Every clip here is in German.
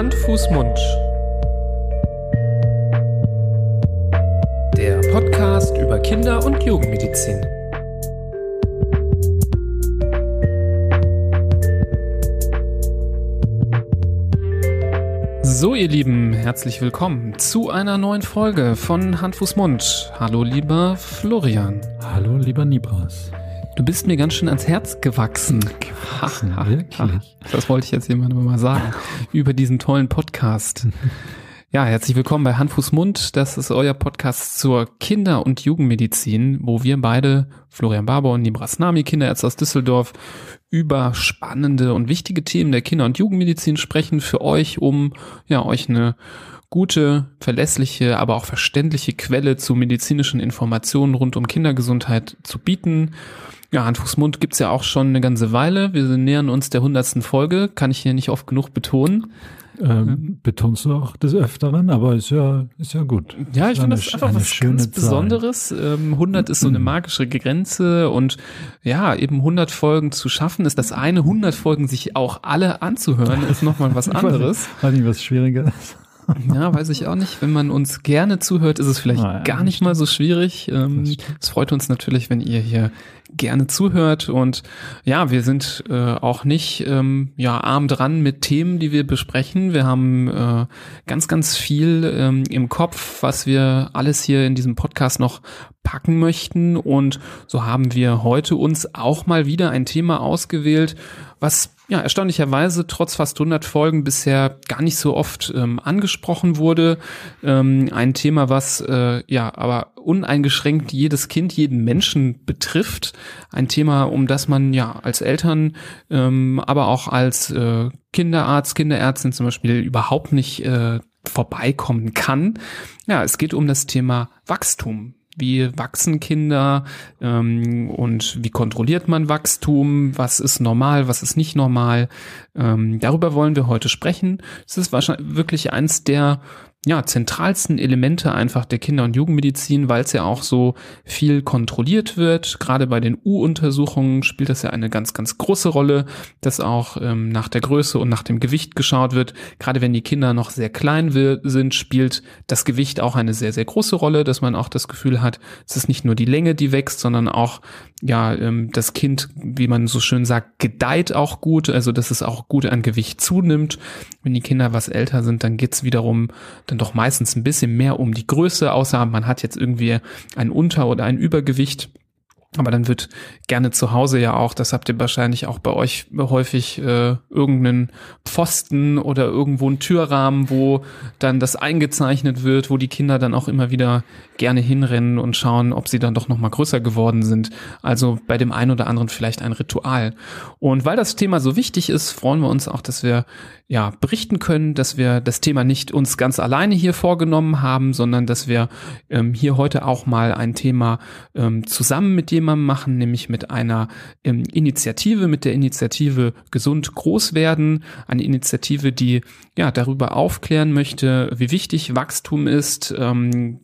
Hand, Fuß, Mund. Der Podcast über Kinder- und Jugendmedizin. So, ihr Lieben, herzlich willkommen zu einer neuen Folge von Hand, Fuß, Mund. Hallo, lieber Florian. Hallo, lieber Nibras. Du bist mir ganz schön ans Herz gewachsen. Gewachsen, wirklich? Das wollte ich jetzt jemandem mal sagen. über diesen tollen Podcast. Ja, herzlich willkommen bei Hand, Fuß, Mund. Das ist euer Podcast zur Kinder- und Jugendmedizin, wo wir beide, Florian Barber und Nibras Nami, Kinderärzte aus Düsseldorf, über spannende und wichtige Themen der Kinder- und Jugendmedizin sprechen für euch, um ja euch eine gute, verlässliche, aber auch verständliche Quelle zu medizinischen Informationen rund um Kindergesundheit zu bieten. Ja, Hand, Fuß, Mund gibt's ja auch schon eine ganze Weile. Wir nähern uns der hundertsten Folge, kann ich hier nicht oft genug betonen. Ähm, betonst du auch des Öfteren, aber ist ja, ist ja gut. Ja, ich finde das einfach was ganz Zahl. Besonderes. Ähm, 100 ist so eine magische Grenze und ja, eben 100 Folgen zu schaffen ist das eine. 100 Folgen sich auch alle anzuhören ist nochmal was anderes. Weiß nicht, was schwieriger ist. Ja, weiß ich auch nicht. Wenn man uns gerne zuhört, ist es vielleicht Naja, gar nicht mal so schwierig. Ähm. Es freut uns natürlich, wenn ihr hier gerne zuhört. Und ja, wir sind äh, auch nicht ähm, ja arm dran mit Themen, die wir besprechen. Wir haben äh, ganz, ganz viel ähm, im Kopf, was wir alles hier in diesem Podcast noch packen möchten. Und so haben wir heute uns auch mal wieder ein Thema ausgewählt, was ja erstaunlicherweise trotz fast 100 Folgen bisher gar nicht so oft ähm, angesprochen wurde. Ähm, ein Thema, was äh, ja aber uneingeschränkt jedes Kind, jeden Menschen betrifft. Ein Thema, um das man ja als Eltern, ähm, aber auch als äh, Kinderarzt, Kinderärztin zum Beispiel überhaupt nicht äh, vorbeikommen kann. Ja, es geht um das Thema Wachstum. Wie wachsen Kinder ähm, und wie kontrolliert man Wachstum? Was ist normal, was ist nicht normal? Ähm, darüber wollen wir heute sprechen. Es ist wahrscheinlich wirklich eins der ja, zentralsten Elemente einfach der Kinder- und Jugendmedizin, weil es ja auch so viel kontrolliert wird. Gerade bei den U-Untersuchungen spielt das ja eine ganz, ganz große Rolle, dass auch ähm, nach der Größe und nach dem Gewicht geschaut wird. Gerade wenn die Kinder noch sehr klein sind, spielt das Gewicht auch eine sehr, sehr große Rolle, dass man auch das Gefühl hat, es ist nicht nur die Länge, die wächst, sondern auch ja, ähm, das Kind, wie man so schön sagt, gedeiht auch gut, also dass es auch gut an Gewicht zunimmt. Wenn die Kinder was älter sind, dann geht's wiederum dann doch meistens ein bisschen mehr um die Größe, außer man hat jetzt irgendwie ein Unter- oder ein Übergewicht. Aber dann wird gerne zu Hause ja auch, das habt ihr wahrscheinlich auch bei euch häufig, äh, irgendeinen Pfosten oder irgendwo einen Türrahmen, wo dann das eingezeichnet wird, wo die Kinder dann auch immer wieder gerne hinrennen und schauen, ob sie dann doch noch mal größer geworden sind. Also bei dem einen oder anderen vielleicht ein Ritual. Und weil das Thema so wichtig ist, freuen wir uns auch, dass wir ja berichten können, dass wir das Thema nicht uns ganz alleine hier vorgenommen haben, sondern dass wir ähm, hier heute auch mal ein Thema ähm, zusammen mit jemandem machen, nämlich mit einer ähm, Initiative, mit der Initiative Gesund Groß werden, eine Initiative, die ja darüber aufklären möchte, wie wichtig Wachstum ist, ähm,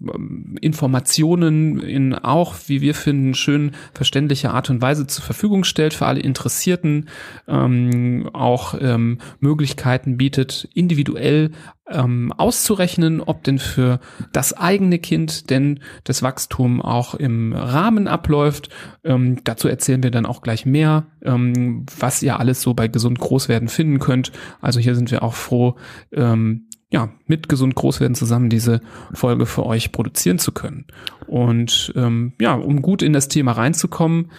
Informationen in auch, wie wir finden, schön verständlicher Art und Weise zur Verfügung stellt für alle Interessierten, ähm, auch ähm, Möglichkeiten bietet, individuell ähm, auszurechnen, ob denn für das eigene Kind denn das Wachstum auch im Rahmen abläuft. Ähm, dazu erzählen wir dann auch gleich mehr, ähm, was ihr alles so bei gesund Großwerden finden könnt. Also hier sind wir auch froh, ähm, ja, mit gesund Großwerden zusammen diese Folge für euch produzieren zu können. Und ähm, ja, um gut in das Thema reinzukommen,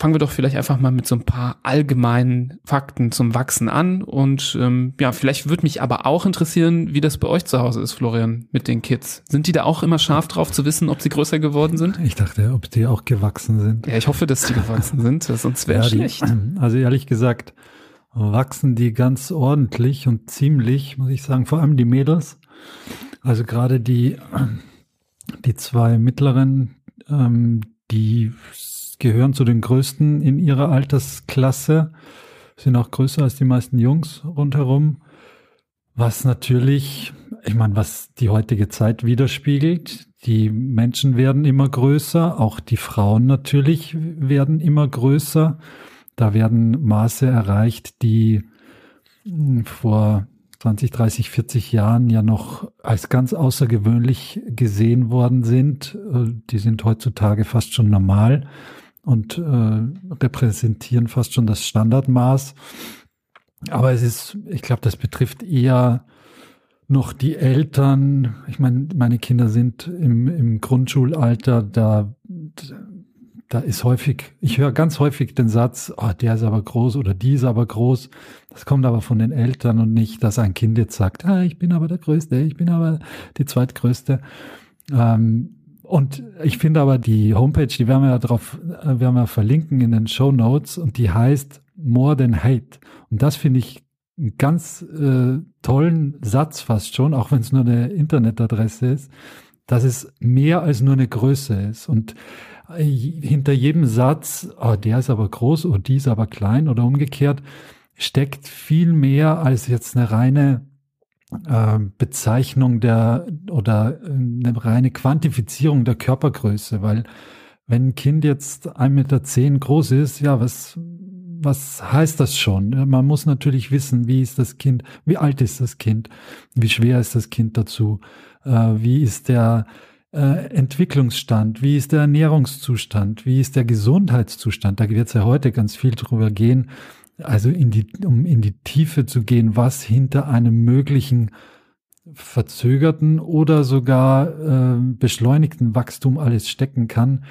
fangen wir doch vielleicht einfach mal mit so ein paar allgemeinen Fakten zum Wachsen an. Und ähm, ja, vielleicht würde mich aber auch interessieren, wie das bei euch zu Hause ist, Florian, mit den Kids. Sind die da auch immer scharf drauf zu wissen, ob sie größer geworden sind? Ich dachte, ob die auch gewachsen sind. Ja, ich hoffe, dass die gewachsen sind, sonst wäre Ja, die- schlecht. Also ehrlich gesagt, wachsen die ganz ordentlich und ziemlich, muss ich sagen, vor allem die Mädels. Also gerade die, die zwei mittleren, ähm, die gehören zu den größten in ihrer Altersklasse, sind auch größer als die meisten Jungs rundherum. Was natürlich, ich meine, was die heutige Zeit widerspiegelt. Die Menschen werden immer größer, auch die Frauen natürlich werden immer größer. Da werden Maße erreicht, die mh, vor 20, 30, 40 Jahren ja noch als ganz außergewöhnlich gesehen worden sind. Äh, die sind heutzutage fast schon normal und äh, repräsentieren fast schon das Standardmaß. Aber es ist, ich glaube, das betrifft eher noch die Eltern. Ich meine, meine Kinder sind im, im Grundschulalter, da, da ist häufig, ich höre ganz häufig den Satz, oh, der ist aber groß oder die ist aber groß. Das kommt aber von den Eltern und nicht, dass ein Kind jetzt sagt, ah, ich bin aber der Größte, ich bin aber die Zweitgrößte. Ähm, und ich finde aber die Homepage, die werden wir ja drauf, äh, werden wir verlinken in den Show Notes und die heißt More Than Hate. Und das finde ich einen ganz äh, tollen Satz fast schon, auch wenn es nur eine Internetadresse ist, dass es mehr als nur eine Größe ist. Und äh, hinter jedem Satz, oh, der ist aber groß oder die ist aber klein oder umgekehrt, steckt viel mehr als jetzt eine reine Bezeichnung der oder äh, eine reine Quantifizierung der Körpergröße, weil wenn ein Kind jetzt 1,10 Meter groß ist, ja, was, was heißt das schon? Man muss natürlich wissen, wie ist das Kind, wie alt ist das Kind, wie schwer ist das Kind dazu, äh, wie ist der äh, Entwicklungsstand, wie ist der Ernährungszustand, wie ist der Gesundheitszustand. Da wird es ja heute ganz viel drüber gehen. Also in die, um in die Tiefe zu gehen, was hinter einem möglichen verzögerten oder sogar äh, beschleunigten Wachstum alles stecken kann.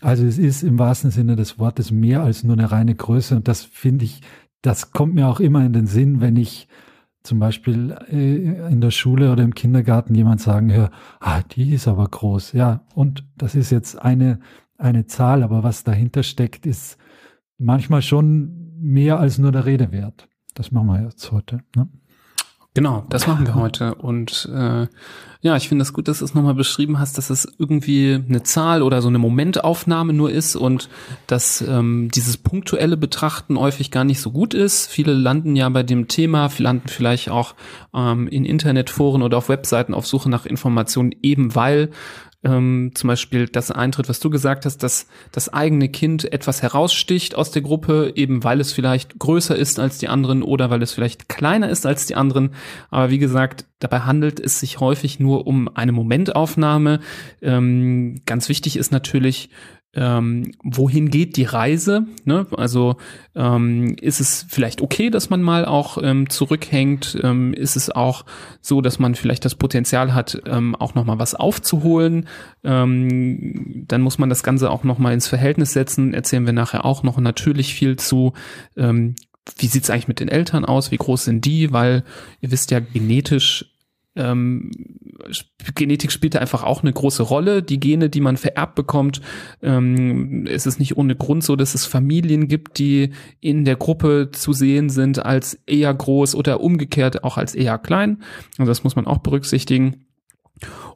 Also es ist im wahrsten Sinne des Wortes mehr als nur eine reine Größe und das finde ich, das kommt mir auch immer in den Sinn, wenn ich zum Beispiel äh, in der Schule oder im Kindergarten jemand sagen höre, ah, die ist aber groß. Ja, und das ist jetzt eine, eine Zahl, aber was dahinter steckt, ist manchmal schon mehr als nur der Rede wert. Das machen wir jetzt heute. Ne? Genau, das machen wir heute. Und äh, ja, ich finde es das gut, dass du es nochmal beschrieben hast, dass es irgendwie eine Zahl oder so eine Momentaufnahme nur ist und dass ähm, dieses punktuelle Betrachten häufig gar nicht so gut ist. Viele landen ja bei dem Thema, landen vielleicht auch ähm, in Internetforen oder auf Webseiten auf Suche nach Informationen, eben weil ähm, zum Beispiel das eintritt, was du gesagt hast, dass das eigene Kind etwas heraussticht aus der Gruppe, eben weil es vielleicht größer ist als die anderen oder weil es vielleicht kleiner ist als die anderen. Aber wie gesagt, dabei handelt es sich häufig nur um eine Momentaufnahme. Ähm, ganz wichtig ist natürlich, ähm, wohin geht die Reise? Ne? Also ähm, ist es vielleicht okay, dass man mal auch ähm, zurückhängt? Ähm, ist es auch so, dass man vielleicht das Potenzial hat, ähm, auch noch mal was aufzuholen? Ähm, dann muss man das Ganze auch noch mal ins Verhältnis setzen. Erzählen wir nachher auch noch natürlich viel zu. Ähm, wie sieht's eigentlich mit den Eltern aus? Wie groß sind die? Weil ihr wisst ja, genetisch ähm, Genetik spielt da einfach auch eine große Rolle. Die Gene, die man vererbt bekommt, ähm, es ist nicht ohne Grund so, dass es Familien gibt, die in der Gruppe zu sehen sind als eher groß oder umgekehrt auch als eher klein. Also das muss man auch berücksichtigen.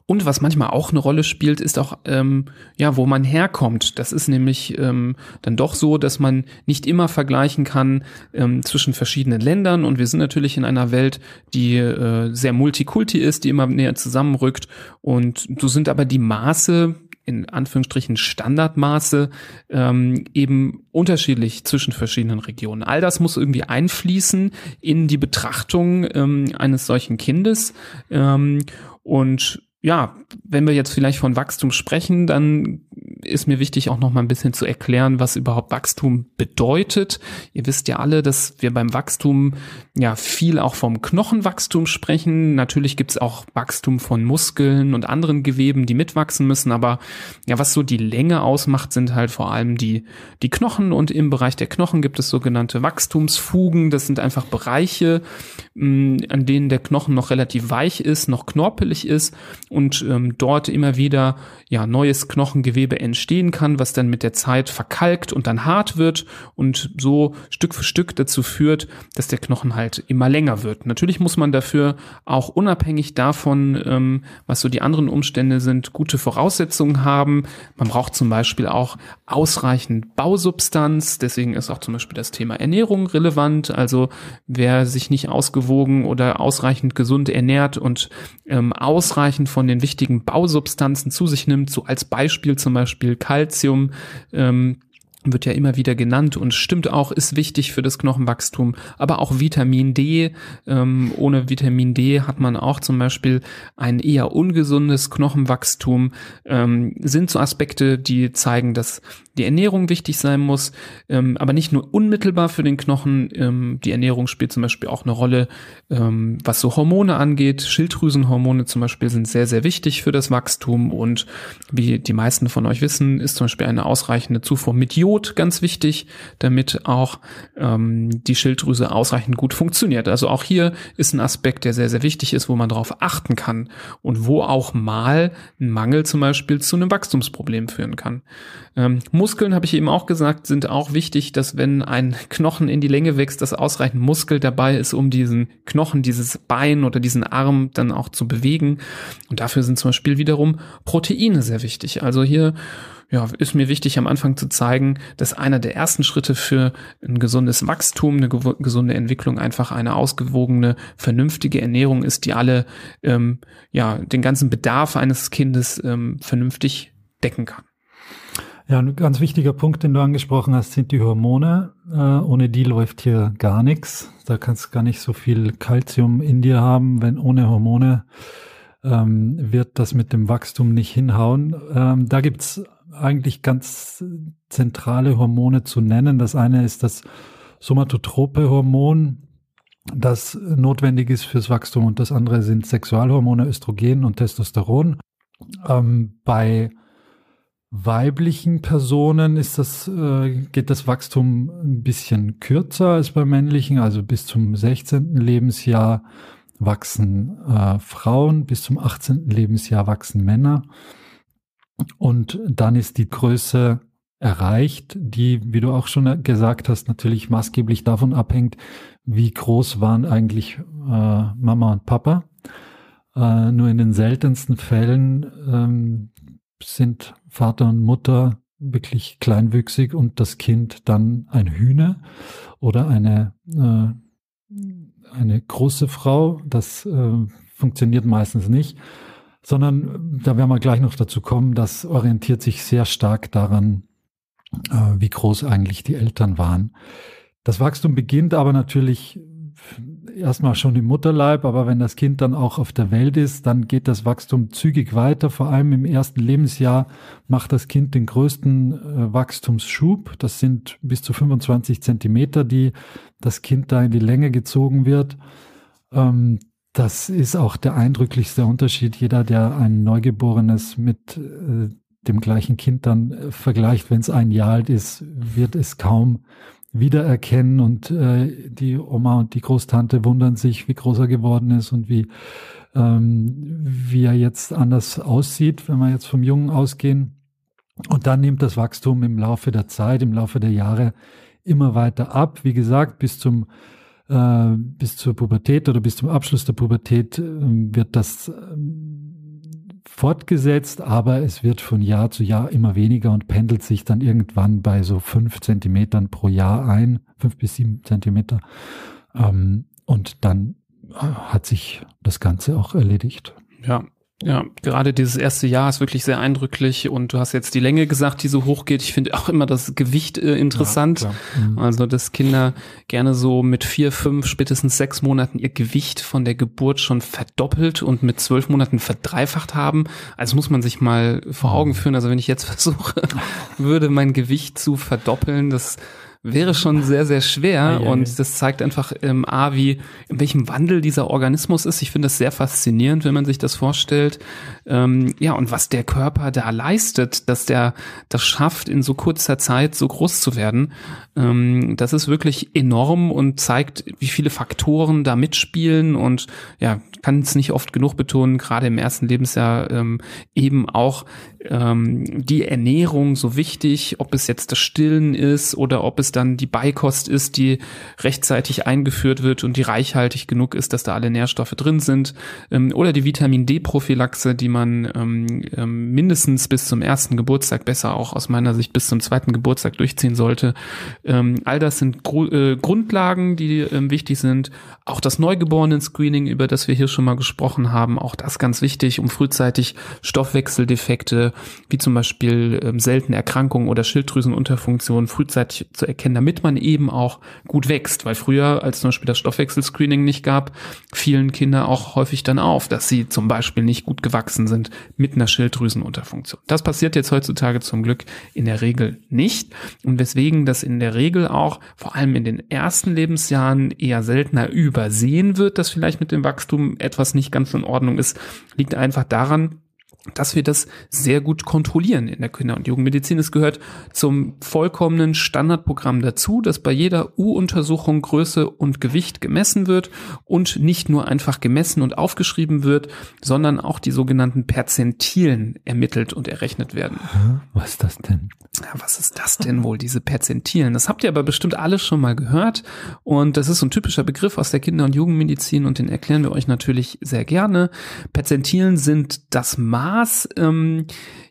Und was manchmal auch eine Rolle spielt, ist auch, ähm, ja, wo man herkommt. Das ist nämlich ähm, dann doch so, dass man nicht immer vergleichen kann ähm, zwischen verschiedenen Ländern. Und wir sind natürlich in einer Welt, die äh, sehr multikulti ist, die immer näher zusammenrückt. Und so sind aber die Maße, in Anführungsstrichen Standardmaße ähm, eben unterschiedlich zwischen verschiedenen Regionen. All das muss irgendwie einfließen in die Betrachtung ähm, eines solchen Kindes. Ähm, und ja, wenn wir jetzt vielleicht von Wachstum sprechen, dann ist mir wichtig auch noch mal ein bisschen zu erklären, was überhaupt Wachstum bedeutet. Ihr wisst ja alle, dass wir beim Wachstum ja viel auch vom Knochenwachstum sprechen. Natürlich gibt's auch Wachstum von Muskeln und anderen Geweben, die mitwachsen müssen, aber ja, was so die Länge ausmacht, sind halt vor allem die, die Knochen und im Bereich der Knochen gibt es sogenannte Wachstumsfugen. Das sind einfach Bereiche, mh, an denen der Knochen noch relativ weich ist, noch knorpelig ist und ähm, dort immer wieder ja neues Knochengewebe entstehen kann, was dann mit der Zeit verkalkt und dann hart wird und so Stück für Stück dazu führt, dass der Knochen halt immer länger wird. Natürlich muss man dafür auch unabhängig davon, ähm, was so die anderen Umstände sind, gute Voraussetzungen haben. Man braucht zum Beispiel auch ausreichend Bausubstanz. Deswegen ist auch zum Beispiel das Thema Ernährung relevant. Also wer sich nicht ausgewogen oder ausreichend gesund ernährt und ähm, ausreichend von den wichtigen Bausubstanzen zu sich nimmt, so als Beispiel zum Beispiel Calcium, ähm, wird ja immer wieder genannt und stimmt auch, ist wichtig für das Knochenwachstum, aber auch Vitamin D. Ähm, ohne Vitamin D hat man auch zum Beispiel ein eher ungesundes Knochenwachstum. Ähm, sind so Aspekte, die zeigen, dass die Ernährung wichtig sein muss, ähm, aber nicht nur unmittelbar für den Knochen. Ähm, die Ernährung spielt zum Beispiel auch eine Rolle, ähm, was so Hormone angeht. Schilddrüsenhormone zum Beispiel sind sehr, sehr wichtig für das Wachstum und wie die meisten von euch wissen, ist zum Beispiel eine ausreichende Zufuhr mit Jod ganz wichtig, damit auch ähm, die Schilddrüse ausreichend gut funktioniert. Also auch hier ist ein Aspekt, der sehr, sehr wichtig ist, wo man darauf achten kann und wo auch mal ein Mangel zum Beispiel zu einem Wachstumsproblem führen kann. Ähm, Muskeln, habe ich eben auch gesagt, sind auch wichtig, dass wenn ein Knochen in die Länge wächst, dass ausreichend Muskel dabei ist, um diesen Knochen, dieses Bein oder diesen Arm dann auch zu bewegen. Und dafür sind zum Beispiel wiederum Proteine sehr wichtig. Also hier ja, ist mir wichtig am Anfang zu zeigen, dass einer der ersten Schritte für ein gesundes Wachstum, eine gesunde Entwicklung einfach eine ausgewogene, vernünftige Ernährung ist, die alle ähm, ja den ganzen Bedarf eines Kindes ähm, vernünftig decken kann. Ja, ein ganz wichtiger Punkt, den du angesprochen hast, sind die Hormone. Äh, ohne die läuft hier gar nichts. Da kannst du gar nicht so viel Kalzium in dir haben, wenn ohne Hormone ähm, wird das mit dem Wachstum nicht hinhauen. Ähm, da gibt's eigentlich ganz zentrale Hormone zu nennen. Das eine ist das somatotrope Hormon, das notwendig ist fürs Wachstum und das andere sind Sexualhormone, Östrogen und Testosteron. Ähm, bei weiblichen Personen ist das, äh, geht das Wachstum ein bisschen kürzer als bei männlichen, also bis zum 16. Lebensjahr wachsen äh, Frauen, bis zum 18. Lebensjahr wachsen Männer. Und dann ist die Größe erreicht, die, wie du auch schon gesagt hast, natürlich maßgeblich davon abhängt, wie groß waren eigentlich äh, Mama und Papa. Äh, nur in den seltensten Fällen ähm, sind Vater und Mutter wirklich kleinwüchsig und das Kind dann ein Hühner oder eine, äh, eine große Frau. Das äh, funktioniert meistens nicht, sondern da werden wir gleich noch dazu kommen, das orientiert sich sehr stark daran, äh, wie groß eigentlich die Eltern waren. Das Wachstum beginnt aber natürlich erstmal schon im Mutterleib, aber wenn das Kind dann auch auf der Welt ist, dann geht das Wachstum zügig weiter. Vor allem im ersten Lebensjahr macht das Kind den größten äh, Wachstumsschub. Das sind bis zu 25 Zentimeter, die das Kind da in die Länge gezogen wird. Ähm, das ist auch der eindrücklichste Unterschied. Jeder, der ein Neugeborenes mit äh, dem gleichen Kind dann äh, vergleicht, wenn es ein Jahr alt ist, wird es kaum wiedererkennen und äh, die Oma und die Großtante wundern sich, wie groß er geworden ist und wie, ähm, wie er jetzt anders aussieht, wenn wir jetzt vom Jungen ausgehen. Und dann nimmt das Wachstum im Laufe der Zeit, im Laufe der Jahre immer weiter ab. Wie gesagt, bis zum äh, bis zur Pubertät oder bis zum Abschluss der Pubertät äh, wird das äh, fortgesetzt, aber es wird von Jahr zu Jahr immer weniger und pendelt sich dann irgendwann bei so fünf Zentimetern pro Jahr ein, fünf bis sieben Zentimeter. Ähm, und dann äh, hat sich das Ganze auch erledigt. Ja, ja, gerade dieses erste Jahr ist wirklich sehr eindrücklich und du hast jetzt die Länge gesagt, die so hoch geht. Ich finde auch immer das Gewicht äh, interessant. Ja, mhm. Also, dass Kinder gerne so mit vier, fünf, spätestens sechs Monaten ihr Gewicht von der Geburt schon verdoppelt und mit zwölf Monaten verdreifacht haben. Also muss man sich mal vor Augen mhm. führen. Also wenn ich jetzt versuche, würde mein Gewicht zu verdoppeln, das wäre schon sehr, sehr schwer. Ja, und das zeigt einfach ähm, A, wie, in welchem Wandel dieser Organismus ist. Ich finde das sehr faszinierend, wenn man sich das vorstellt. Ähm, ja, und was der Körper da leistet, dass der das schafft, in so kurzer Zeit so groß zu werden. Ähm, das ist wirklich enorm und zeigt, wie viele Faktoren da mitspielen und ja, kann es nicht oft genug betonen, gerade im ersten Lebensjahr ähm, eben auch ähm, die Ernährung so wichtig, ob es jetzt das Stillen ist oder ob es dann die Beikost ist, die rechtzeitig eingeführt wird und die reichhaltig genug ist, dass da alle Nährstoffe drin sind ähm, oder die Vitamin D-Prophylaxe, die man ähm, ähm, mindestens bis zum ersten Geburtstag, besser auch aus meiner Sicht bis zum zweiten Geburtstag durchziehen sollte. Ähm, all das sind Gru äh, Grundlagen, die ähm, wichtig sind. Auch das Neugeborenen-Screening, über das wir hier schon mal gesprochen haben, auch das ganz wichtig, um frühzeitig Stoffwechseldefekte wie zum Beispiel ähm, seltene Erkrankungen oder Schilddrüsenunterfunktionen frühzeitig zu erkennen, damit man eben auch gut wächst. Weil früher, als zum Beispiel das Stoffwechselscreening nicht gab, fielen Kinder auch häufig dann auf, dass sie zum Beispiel nicht gut gewachsen sind mit einer Schilddrüsenunterfunktion. Das passiert jetzt heutzutage zum Glück in der Regel nicht. Und weswegen das in der Regel auch vor allem in den ersten Lebensjahren eher seltener übersehen wird, dass vielleicht mit dem Wachstum etwas nicht ganz in Ordnung ist, liegt einfach daran, dass wir das sehr gut kontrollieren in der Kinder- und Jugendmedizin. Es gehört zum vollkommenen Standardprogramm dazu, dass bei jeder U-Untersuchung Größe und Gewicht gemessen wird und nicht nur einfach gemessen und aufgeschrieben wird, sondern auch die sogenannten Perzentilen ermittelt und errechnet werden. Was ist das denn? Ja, was ist das denn wohl, diese Perzentilen? Das habt ihr aber bestimmt alles schon mal gehört. Und das ist so ein typischer Begriff aus der Kinder- und Jugendmedizin und den erklären wir euch natürlich sehr gerne. Perzentilen sind das Maß, ähm,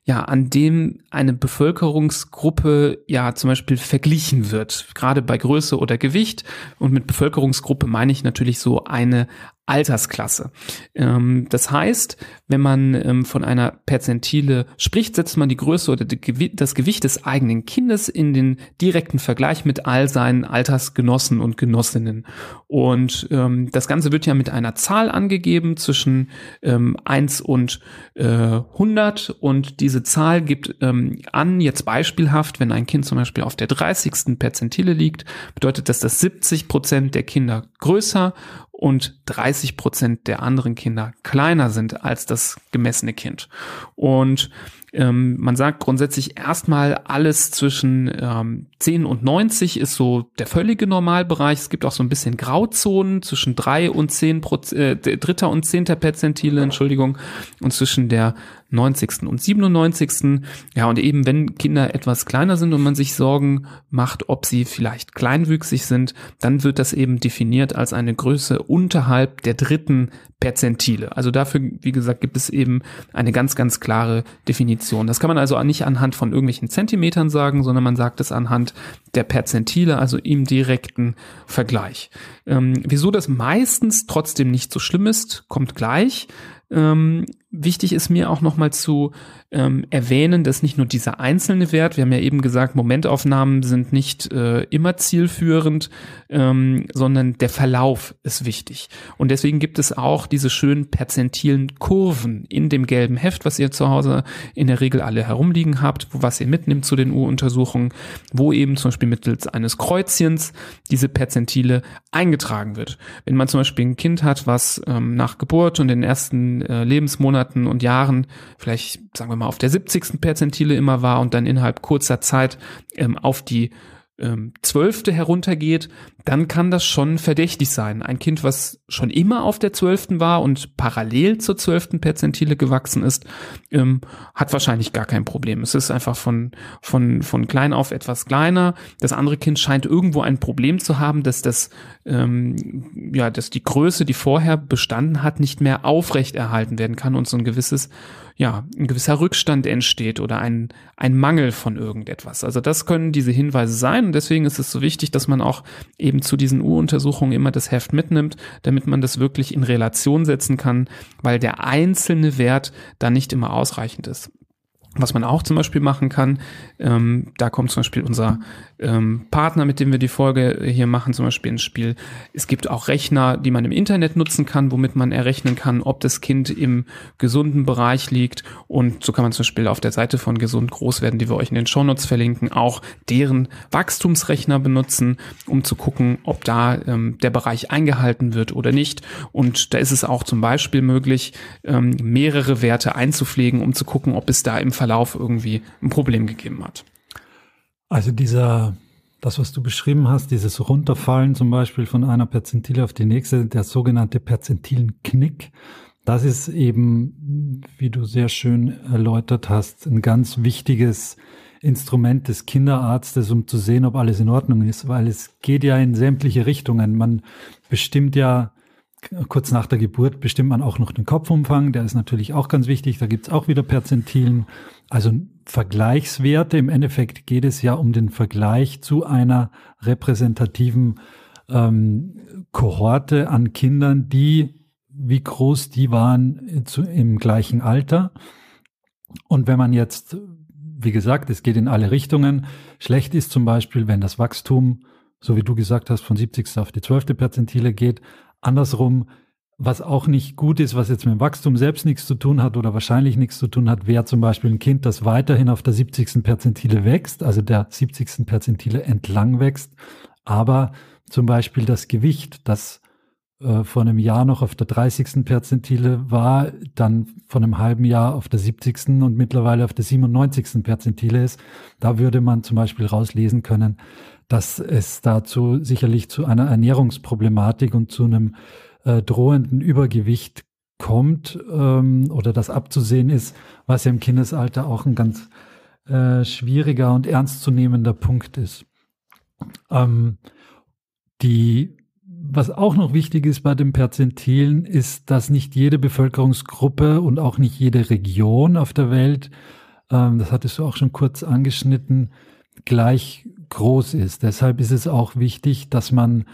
ja, an dem eine Bevölkerungsgruppe ja zum Beispiel verglichen wird, gerade bei Größe oder Gewicht. Und mit Bevölkerungsgruppe meine ich natürlich so eine Altersklasse. Ähm, das heißt, wenn man ähm, von einer Perzentile spricht, setzt man die Größe oder das Gewicht des eigenen Kindes in den direkten Vergleich mit all seinen Altersgenossen und Genossinnen. Und ähm, das Ganze wird ja mit einer Zahl angegeben zwischen ähm, 1 und äh, 100 und diese Zahl gibt an, jetzt beispielhaft, wenn ein Kind zum Beispiel auf der 30. Perzentile liegt, bedeutet das, dass 70 Prozent der Kinder größer und 30 Prozent der anderen Kinder kleiner sind als das gemessene Kind. Und ähm, man sagt grundsätzlich erstmal alles zwischen ähm, 10 und 90 ist so der völlige Normalbereich. Es gibt auch so ein bisschen Grauzonen zwischen 3 und 10 Prozent, äh, dritter und zehnter Perzentile, Entschuldigung, und zwischen der 90. und 97. Ja, und eben wenn Kinder etwas kleiner sind und man sich Sorgen macht, ob sie vielleicht kleinwüchsig sind, dann wird das eben definiert als eine Größe unterhalb der dritten Perzentile. Also dafür, wie gesagt, gibt es eben eine ganz, ganz klare Definition. Das kann man also nicht anhand von irgendwelchen Zentimetern sagen, sondern man sagt es anhand der Perzentile, also im direkten Vergleich. Ähm, wieso das meistens trotzdem nicht so schlimm ist, kommt gleich. Ähm, wichtig ist mir auch nochmal zu ähm, erwähnen, dass nicht nur dieser einzelne Wert, wir haben ja eben gesagt, Momentaufnahmen sind nicht äh, immer zielführend, ähm, sondern der Verlauf ist wichtig. Und deswegen gibt es auch diese schönen perzentilen Kurven in dem gelben Heft, was ihr zu Hause in der Regel alle herumliegen habt, was ihr mitnimmt zu den U-Untersuchungen, wo eben zum Beispiel mittels eines Kreuzchens diese Perzentile eingetragen wird. Wenn man zum Beispiel ein Kind hat, was ähm, nach Geburt und den ersten äh, Lebensmonaten und Jahren vielleicht, sagen wir mal, auf der 70. Perzentile immer war und dann innerhalb kurzer Zeit ähm, auf die ähm, Zwölfte heruntergeht, dann kann das schon verdächtig sein. Ein Kind, was schon immer auf der Zwölften war und parallel zur Zwölften Perzentile gewachsen ist, ähm, hat wahrscheinlich gar kein Problem. Es ist einfach von, von, von klein auf etwas kleiner. Das andere Kind scheint irgendwo ein Problem zu haben, dass das, ähm, ja, dass die Größe, die vorher bestanden hat, nicht mehr aufrecht erhalten werden kann und so ein gewisses ja, ein gewisser Rückstand entsteht oder ein, ein Mangel von irgendetwas. Also das können diese Hinweise sein und deswegen ist es so wichtig, dass man auch eben zu diesen U-Untersuchungen immer das Heft mitnimmt, damit man das wirklich in Relation setzen kann, weil der einzelne Wert da nicht immer ausreichend ist. Was man auch zum Beispiel machen kann, ähm, da kommt zum Beispiel unser ähm, Partner, mit dem wir die Folge hier machen, zum Beispiel ins Spiel. Es gibt auch Rechner, die man im Internet nutzen kann, womit man errechnen kann, ob das Kind im gesunden Bereich liegt. Und so kann man zum Beispiel auf der Seite von Gesund Groß werden, die wir euch in den Shownotes verlinken, auch deren Wachstumsrechner benutzen, um zu gucken, ob da ähm, der Bereich eingehalten wird oder nicht. Und da ist es auch zum Beispiel möglich, ähm, mehrere Werte einzupflegen, um zu gucken, ob es da im Verlauf irgendwie ein Problem gegeben hat. Also dieser, das, was du beschrieben hast, dieses Runterfallen zum Beispiel von einer Perzentile auf die nächste, der sogenannte Perzentilenknick, das ist eben, wie du sehr schön erläutert hast, ein ganz wichtiges Instrument des Kinderarztes, um zu sehen, ob alles in Ordnung ist, weil es geht ja in sämtliche Richtungen. Man bestimmt ja kurz nach der Geburt bestimmt man auch noch den Kopfumfang, der ist natürlich auch ganz wichtig, da gibt's auch wieder Perzentilen. Also Vergleichswerte, im Endeffekt geht es ja um den Vergleich zu einer repräsentativen ähm, Kohorte an Kindern, die, wie groß die waren zu, im gleichen Alter. Und wenn man jetzt, wie gesagt, es geht in alle Richtungen, schlecht ist zum Beispiel, wenn das Wachstum, so wie du gesagt hast, von 70. auf die 12. Perzentile geht. Andersrum, was auch nicht gut ist, was jetzt mit dem Wachstum selbst nichts zu tun hat oder wahrscheinlich nichts zu tun hat, wäre zum Beispiel ein Kind, das weiterhin auf der 70. Perzentile wächst, also der 70. Perzentile entlang wächst, aber zum Beispiel das Gewicht, das äh, vor einem Jahr noch auf der 30. Perzentile war, dann vor einem halben Jahr auf der 70. und mittlerweile auf der 97. Perzentile ist, da würde man zum Beispiel rauslesen können, dass es dazu sicherlich zu einer Ernährungsproblematik und zu einem äh, drohenden Übergewicht kommt ähm, oder das abzusehen ist, was ja im Kindesalter auch ein ganz äh, schwieriger und ernstzunehmender Punkt ist. Ähm, die, was auch noch wichtig ist bei den Perzentilen, ist, dass nicht jede Bevölkerungsgruppe und auch nicht jede Region auf der Welt, ähm, das hattest du auch schon kurz angeschnitten, gleich groß ist. Deshalb ist es auch wichtig, dass man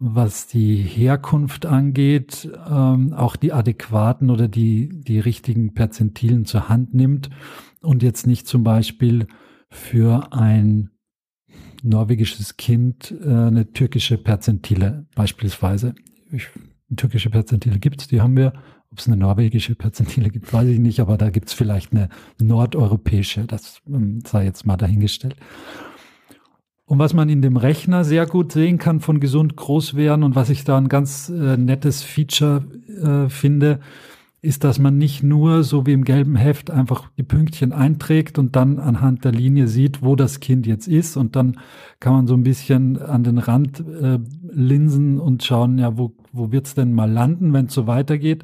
was die Herkunft angeht, ähm, auch die adäquaten oder die, die richtigen Perzentilen zur Hand nimmt und jetzt nicht zum Beispiel für ein norwegisches Kind äh, eine türkische Perzentile beispielsweise. Ich, türkische Perzentile gibt's, die haben wir. Ob es eine norwegische Perzentile gibt, weiß ich nicht, aber da gibt's vielleicht eine nordeuropäische, das ähm, sei jetzt mal dahingestellt. Und was man in dem Rechner sehr gut sehen kann von gesund groß werden und was ich da ein ganz äh, nettes Feature äh, finde, ist, dass man nicht nur so wie im gelben Heft einfach die Pünktchen einträgt und dann anhand der Linie sieht, wo das Kind jetzt ist. Und dann kann man so ein bisschen an den Rand äh, linsen und schauen, ja, wo, wo wird's denn mal landen, wenn es so weitergeht,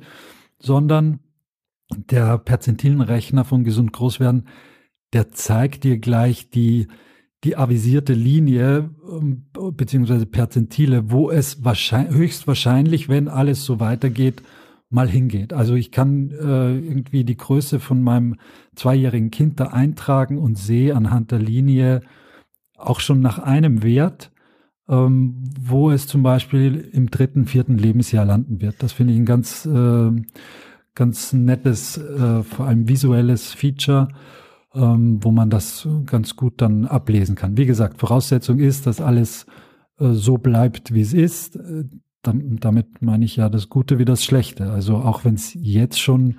sondern der Perzentilenrechner von gesund groß werden, der zeigt dir gleich die die avisierte Linie ähm, beziehungsweise Perzentile, wo es wahrscheinlich, höchstwahrscheinlich, wenn alles so weitergeht, mal hingeht. Also ich kann äh, irgendwie die Größe von meinem zweijährigen Kind da eintragen und sehe anhand der Linie auch schon nach einem Wert, ähm, wo es zum Beispiel im dritten, vierten Lebensjahr landen wird. Das finde ich ein ganz, äh, ganz nettes, äh, vor allem visuelles Feature ähm, wo man das ganz gut dann ablesen kann. Wie gesagt, Voraussetzung ist, dass alles äh, so bleibt, wie es ist. Äh, damit meine ich ja das Gute wie das Schlechte. Also auch wenn es jetzt schon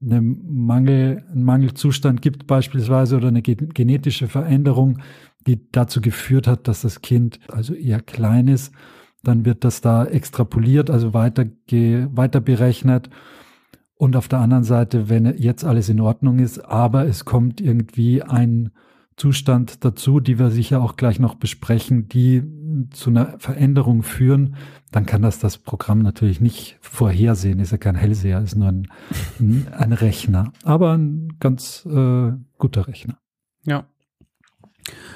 eine Mangel, einen Mangelzustand gibt beispielsweise oder eine genetische Veränderung, die dazu geführt hat, dass das Kind also eher klein ist, dann wird das da extrapoliert, also weiter, weiter berechnet und auf der anderen Seite, wenn jetzt alles in Ordnung ist, aber es kommt irgendwie ein Zustand dazu, die wir sicher auch gleich noch besprechen, die zu einer Veränderung führen, dann kann das das Programm natürlich nicht vorhersehen. Ist ja kein Hellseher, ist nur ein, ein Rechner, aber ein ganz äh, guter Rechner. Ja.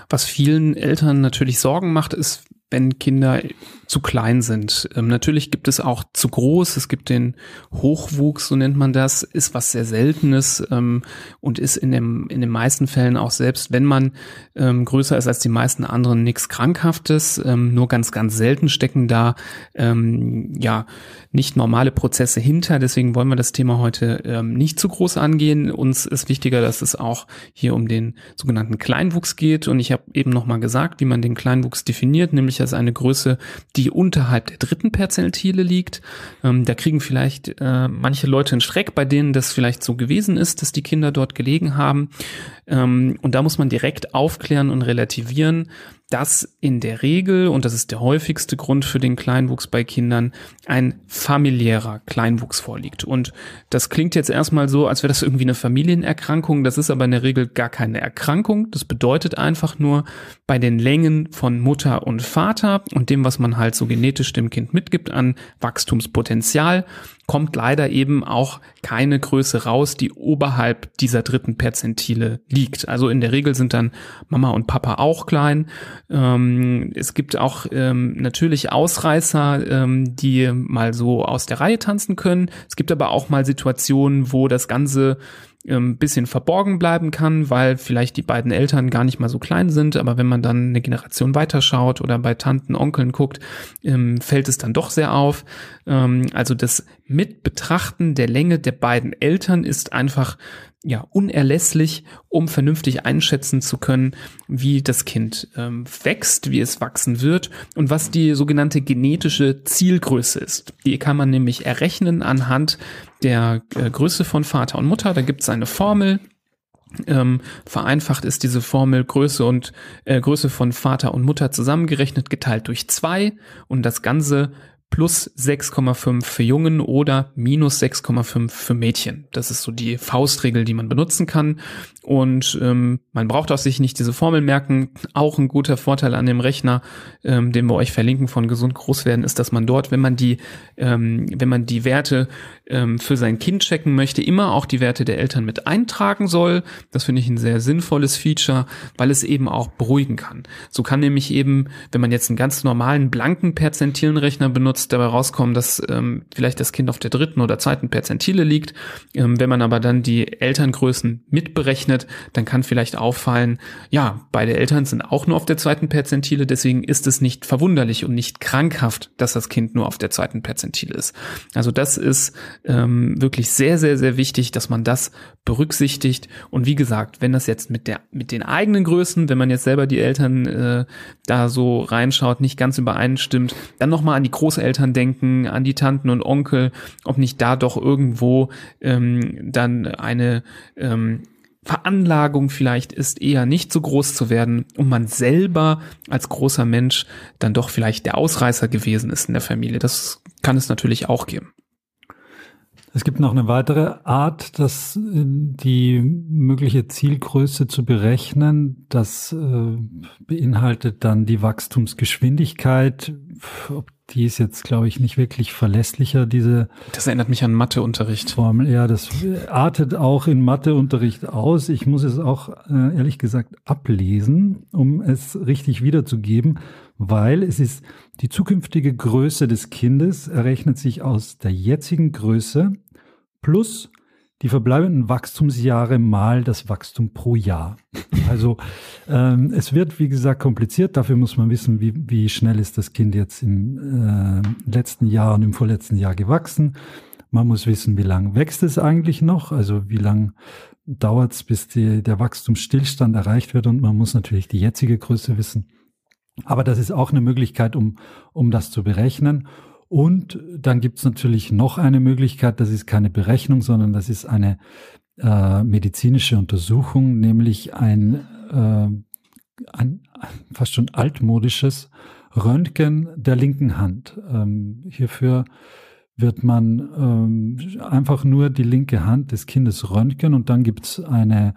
Was vielen Eltern natürlich Sorgen macht, ist, wenn Kinder zu klein sind. Ähm, natürlich gibt es auch zu groß, es gibt den Hochwuchs, so nennt man das, ist was sehr Seltenes ähm, und ist in, dem, in den meisten Fällen auch selbst, wenn man ähm, größer ist als die meisten anderen, nichts Krankhaftes, ähm, nur ganz, ganz selten stecken da ähm, ja nicht normale Prozesse hinter. Deswegen wollen wir das Thema heute ähm, nicht zu groß angehen. Uns ist wichtiger, dass es auch hier um den sogenannten Kleinwuchs geht und ich habe eben nochmal gesagt, wie man den Kleinwuchs definiert, nämlich als eine Größe, die die unterhalb der dritten Perzentile liegt. Ähm, da kriegen vielleicht äh, manche Leute einen Schreck, bei denen das vielleicht so gewesen ist, dass die Kinder dort gelegen haben. Ähm, und da muss man direkt aufklären und relativieren, dass in der Regel, und das ist der häufigste Grund für den Kleinwuchs bei Kindern, ein familiärer Kleinwuchs vorliegt. Und das klingt jetzt erstmal so, als wäre das irgendwie eine Familienerkrankung. Das ist aber in der Regel gar keine Erkrankung. Das bedeutet einfach nur, bei den Längen von Mutter und Vater und dem, was man halt so genetisch dem Kind mitgibt an Wachstumspotenzial, kommt leider eben auch keine Größe raus, die oberhalb dieser dritten Perzentile liegt. Also in der Regel sind dann Mama und Papa auch klein. Ähm, es gibt auch ähm, natürlich Ausreißer, ähm, die mal so aus der Reihe tanzen können. Es gibt aber auch mal Situationen, wo das Ganze ähm, bisschen verborgen bleiben kann, weil vielleicht die beiden Eltern gar nicht mal so klein sind, aber wenn man dann eine Generation weiterschaut oder bei Tanten, Onkeln guckt, ähm, fällt es dann doch sehr auf. Ähm, also das Mitbetrachten der Länge der beiden Eltern ist einfach ja unerlässlich, um vernünftig einschätzen zu können, wie das Kind wächst, wie es wachsen wird und was die sogenannte genetische Zielgröße ist. Die kann man nämlich errechnen anhand der äh, Größe von Vater und Mutter. Da gibt es eine Formel, ähm, vereinfacht ist diese Formel Größe und äh, Größe von Vater und Mutter zusammengerechnet geteilt durch zwei und das Ganze plus 6,5 für Jungen oder minus 6,5 für Mädchen. Das ist so die Faustregel, die man benutzen kann. Und ähm, man braucht auch sich nicht diese Formel merken. Auch ein guter Vorteil an dem Rechner, ähm, den wir euch verlinken von Gesund Groß werden, ist, dass man dort, wenn man die, ähm, wenn man die Werte ähm, für sein Kind checken möchte, immer auch die Werte der Eltern mit eintragen soll. Das finde ich ein sehr sinnvolles Feature, weil es eben auch beruhigen kann. So kann nämlich eben, wenn man jetzt einen ganz normalen blanken Perzentilenrechner benutzt, dabei rauskommen, dass ähm, vielleicht das Kind auf der dritten oder zweiten Perzentile liegt. Ähm, wenn man aber dann die Elterngrößen mitberechnet, dann kann vielleicht auffallen, ja, beide Eltern sind auch nur auf der zweiten Perzentile, deswegen ist es nicht verwunderlich und nicht krankhaft, dass das Kind nur auf der zweiten Perzentile ist. Also das ist ähm, wirklich sehr, sehr, sehr wichtig, dass man das berücksichtigt. Und wie gesagt, wenn das jetzt mit der, mit den eigenen Größen, wenn man jetzt selber die Eltern äh, da so reinschaut, nicht ganz übereinstimmt, dann nochmal an die Großeltern denken, an die Tanten und Onkel, ob nicht da doch irgendwo ähm, dann eine ähm, Veranlagung vielleicht ist, eher nicht so groß zu werden und man selber als großer Mensch dann doch vielleicht der Ausreißer gewesen ist in der Familie. Das kann es natürlich auch geben. Es gibt noch eine weitere Art, das, äh, die mögliche Zielgröße zu berechnen. Das äh, beinhaltet dann die Wachstumsgeschwindigkeit. Ob die ist jetzt, glaube ich, nicht wirklich verlässlicher, diese. Das erinnert mich an Matheunterricht. Formel, ja, das artet auch in Matheunterricht aus. Ich muss es auch, äh, ehrlich gesagt, ablesen, um es richtig wiederzugeben, weil es ist die zukünftige Größe des Kindes errechnet sich aus der jetzigen Größe plus die verbleibenden Wachstumsjahre mal das Wachstum pro Jahr. Also ähm, es wird, wie gesagt, kompliziert. Dafür muss man wissen, wie, wie schnell ist das Kind jetzt im äh, letzten Jahr und im vorletzten Jahr gewachsen. Man muss wissen, wie lang wächst es eigentlich noch, also wie lang dauert es, bis die, der Wachstumsstillstand erreicht wird und man muss natürlich die jetzige Größe wissen. Aber das ist auch eine Möglichkeit, um, um das zu berechnen. Und dann gibt es natürlich noch eine Möglichkeit, das ist keine Berechnung, sondern das ist eine äh, medizinische Untersuchung, nämlich ein, äh, ein fast schon altmodisches Röntgen der linken Hand. Ähm, hierfür wird man ähm, einfach nur die linke Hand des Kindes röntgen und dann gibt es eine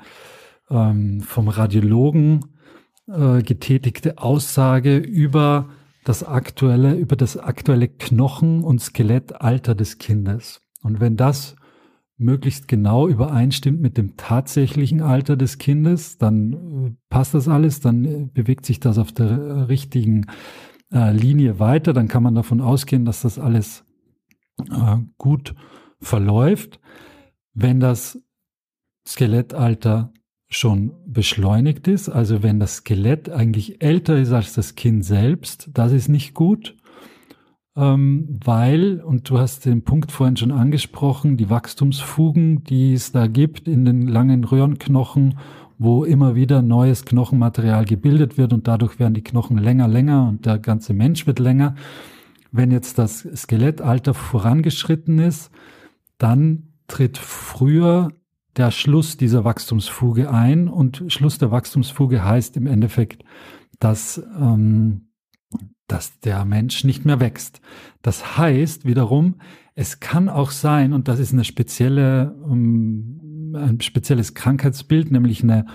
ähm, vom Radiologen äh, getätigte Aussage über das aktuelle, über das aktuelle Knochen- und Skelettalter des Kindes. Und wenn das möglichst genau übereinstimmt mit dem tatsächlichen Alter des Kindes, dann äh, passt das alles, dann äh, bewegt sich das auf der richtigen äh, Linie weiter, dann kann man davon ausgehen, dass das alles äh, gut verläuft. Wenn das Skelettalter schon beschleunigt ist, also wenn das Skelett eigentlich älter ist als das Kind selbst, das ist nicht gut, ähm, weil, und du hast den Punkt vorhin schon angesprochen, die Wachstumsfugen, die es da gibt in den langen Röhrenknochen, wo immer wieder neues Knochenmaterial gebildet wird und dadurch werden die Knochen länger, länger und der ganze Mensch wird länger. Wenn jetzt das Skelettalter vorangeschritten ist, dann tritt früher der Schluss dieser Wachstumsfuge ein und Schluss der Wachstumsfuge heißt im Endeffekt, dass, ähm, dass der Mensch nicht mehr wächst. Das heißt wiederum, es kann auch sein, und das ist eine spezielle, ähm, ein spezielles Krankheitsbild, nämlich eine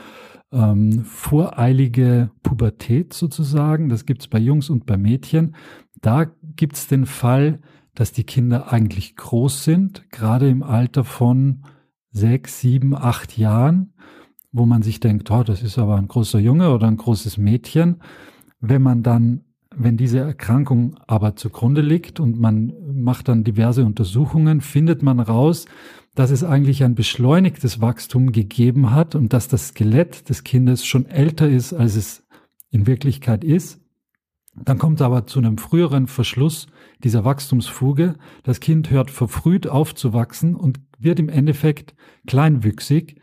ähm, voreilige Pubertät sozusagen. Das gibt es bei Jungs und bei Mädchen. Da gibt es den Fall, dass die Kinder eigentlich groß sind, gerade im Alter von sechs, sieben, acht Jahren, wo man sich denkt, oh, das ist aber ein großer Junge oder ein großes Mädchen. Wenn man dann, wenn diese Erkrankung aber zugrunde liegt und man macht dann diverse Untersuchungen, findet man raus, dass es eigentlich ein beschleunigtes Wachstum gegeben hat und dass das Skelett des Kindes schon älter ist, als es in Wirklichkeit ist. Dann kommt aber zu einem früheren Verschluss dieser Wachstumsfuge. Das Kind hört verfrüht auf zu wachsen und wird im Endeffekt kleinwüchsig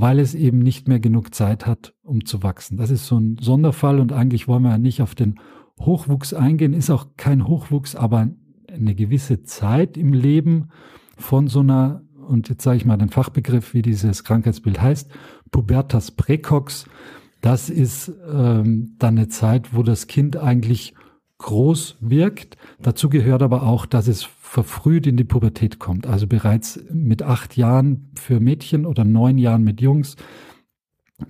weil es eben nicht mehr genug Zeit hat, um zu wachsen. Das ist so ein Sonderfall und eigentlich wollen wir ja nicht auf den Hochwuchs eingehen, ist auch kein Hochwuchs, aber eine gewisse Zeit im Leben von so einer, und jetzt sage ich mal den Fachbegriff, wie dieses Krankheitsbild heißt, Pubertas precox. Das ist ähm, dann eine Zeit, wo das Kind eigentlich groß wirkt. Dazu gehört aber auch, dass es verfrüht in die Pubertät kommt. Also bereits mit acht Jahren für Mädchen oder neun Jahren mit Jungs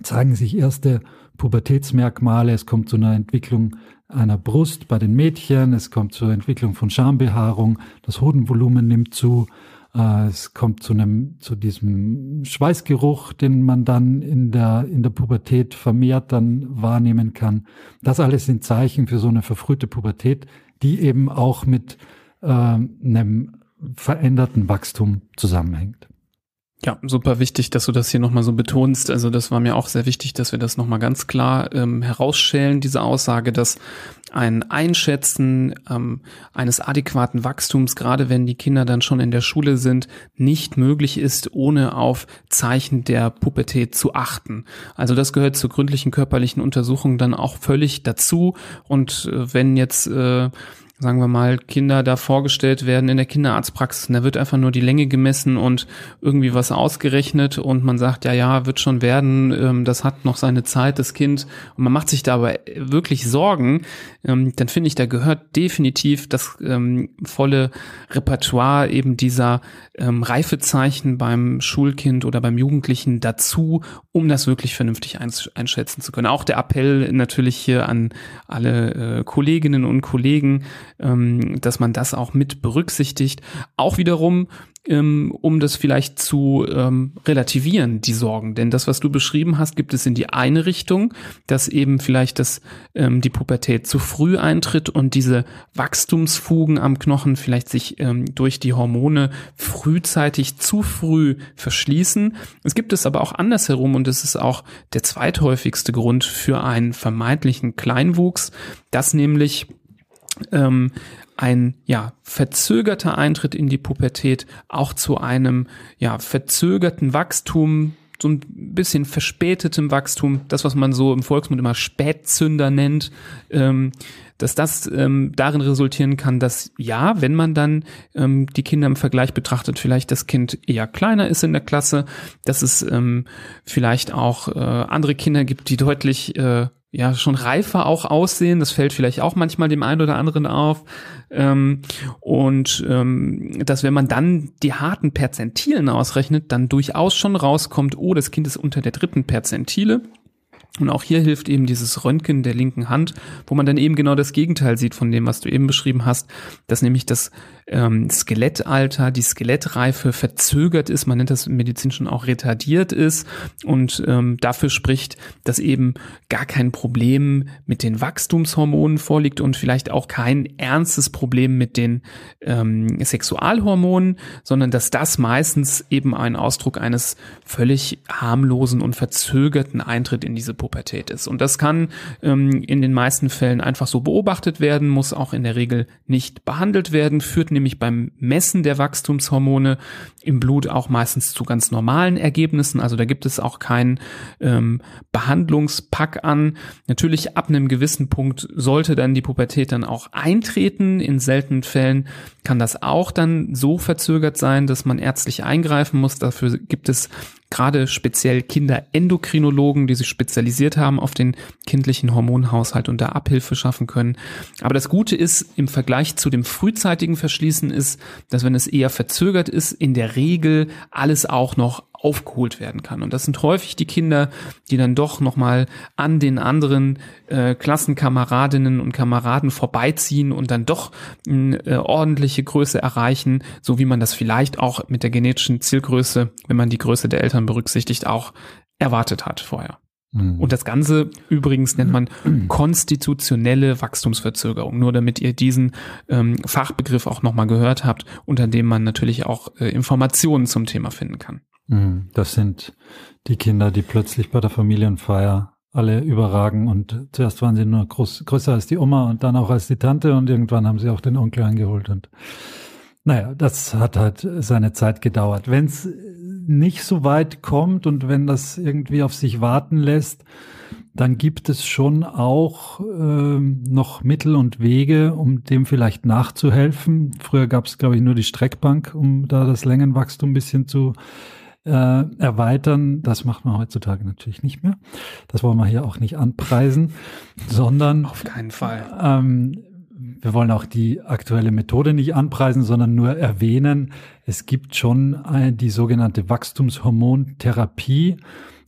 zeigen sich erste Pubertätsmerkmale. Es kommt zu einer Entwicklung einer Brust bei den Mädchen. Es kommt zur Entwicklung von Schambehaarung. Das Hodenvolumen nimmt zu. Äh, es kommt zu einem, zu diesem Schweißgeruch, den man dann in der, in der Pubertät vermehrt dann wahrnehmen kann. Das alles sind Zeichen für so eine verfrühte Pubertät, die eben auch mit äh, einem veränderten Wachstum zusammenhängt. Ja, super wichtig, dass du das hier nochmal so betonst. Also das war mir auch sehr wichtig, dass wir das nochmal ganz klar ähm, herausschälen, diese Aussage, dass ein Einschätzen ähm, eines adäquaten Wachstums, gerade wenn die Kinder dann schon in der Schule sind, nicht möglich ist, ohne auf Zeichen der Pubertät zu achten. Also das gehört zur gründlichen körperlichen Untersuchung dann auch völlig dazu. Und äh, wenn jetzt äh, sagen wir mal, Kinder da vorgestellt werden in der Kinderarztpraxis. Und da wird einfach nur die Länge gemessen und irgendwie was ausgerechnet und man sagt, ja, ja, wird schon werden, ähm, das hat noch seine Zeit, das Kind. Und man macht sich da aber wirklich Sorgen, ähm, dann finde ich, da gehört definitiv das ähm, volle Repertoire eben dieser Reifezeichen beim Schulkind oder beim Jugendlichen dazu, um das wirklich vernünftig einschätzen zu können. Auch der Appell natürlich hier an alle äh, Kolleginnen und Kollegen, ähm, dass man das auch mit berücksichtigt. Auch wiederum ähm, um das vielleicht zu ähm, relativieren, die Sorgen. Denn das, was du beschrieben hast, gibt es in die eine Richtung, dass eben vielleicht das, ähm, die Pubertät zu früh eintritt und diese Wachstumsfugen am Knochen vielleicht sich ähm, durch die Hormone frühzeitig zu früh verschließen. Es gibt es aber auch andersherum und es ist auch der zweithäufigste Grund für einen vermeintlichen Kleinwuchs, dass nämlich ähm, ein ja verzögerter Eintritt in die Pubertät auch zu einem ja verzögerten Wachstum so ein bisschen verspätetem Wachstum, das was man so im Volksmund immer Spätzünder nennt, ähm, dass das ähm, darin resultieren kann, dass ja, wenn man dann ähm, die Kinder im Vergleich betrachtet, vielleicht das Kind eher kleiner ist in der Klasse, dass es ähm, vielleicht auch äh, andere Kinder gibt, die deutlich äh, ja schon reifer auch aussehen. Das fällt vielleicht auch manchmal dem einen oder anderen auf. Ähm, und ähm, dass wenn man dann die harten Perzentilen ausrechnet, dann durchaus schon rauskommt, oh, das Kind ist unter der dritten Perzentile. Und auch hier hilft eben dieses Röntgen der linken Hand, wo man dann eben genau das Gegenteil sieht von dem, was du eben beschrieben hast, dass nämlich das ähm, Skelettalter, die Skelettreife verzögert ist, man nennt das Medizin schon auch retardiert ist und ähm, dafür spricht, dass eben gar kein Problem mit den Wachstumshormonen vorliegt und vielleicht auch kein ernstes Problem mit den ähm, Sexualhormonen, sondern dass das meistens eben ein Ausdruck eines völlig harmlosen und verzögerten Eintritt in diese Pubertät ist. Und das kann ähm, in den meisten Fällen einfach so beobachtet werden, muss auch in der Regel nicht behandelt werden, führt nämlich beim Messen der Wachstumshormone im Blut auch meistens zu ganz normalen Ergebnissen. Also da gibt es auch keinen ähm, Behandlungspack an. Natürlich ab einem gewissen Punkt sollte dann die Pubertät dann auch eintreten. In seltenen Fällen kann das auch dann so verzögert sein, dass man ärztlich eingreifen muss. Dafür gibt es gerade speziell Kinderendokrinologen, die sich spezialisiert haben auf den kindlichen Hormonhaushalt und da Abhilfe schaffen können. Aber das Gute ist, im Vergleich zu dem frühzeitigen Verschließen ist, dass wenn es eher verzögert ist, in der Regel alles auch noch aufgeholt werden kann. Und das sind häufig die Kinder, die dann doch nochmal an den anderen äh, Klassenkameradinnen und Kameraden vorbeiziehen und dann doch eine äh, ordentliche Größe erreichen, so wie man das vielleicht auch mit der genetischen Zielgröße, wenn man die Größe der Eltern berücksichtigt, auch erwartet hat vorher. Mhm. Und das Ganze übrigens nennt man konstitutionelle Wachstumsverzögerung, nur damit ihr diesen ähm, Fachbegriff auch nochmal gehört habt, unter dem man natürlich auch äh, Informationen zum Thema finden kann. Mhm. Das sind die Kinder, die plötzlich bei der Familienfeier alle überragen und zuerst waren sie nur groß, größer als die Oma und dann auch als die Tante und irgendwann haben sie auch den Onkel eingeholt und naja, das hat halt seine Zeit gedauert. Wenn es nicht so weit kommt und wenn das irgendwie auf sich warten lässt, dann gibt es schon auch äh, noch Mittel und Wege, um dem vielleicht nachzuhelfen. Früher gab es, glaube ich, nur die Streckbank, um da das Längenwachstum ein bisschen zu äh, erweitern. Das macht man heutzutage natürlich nicht mehr. Das wollen wir hier auch nicht anpreisen, sondern auf keinen Fall. Ähm, wir wollen auch die aktuelle Methode nicht anpreisen, sondern nur erwähnen, es gibt schon die sogenannte Wachstumshormontherapie.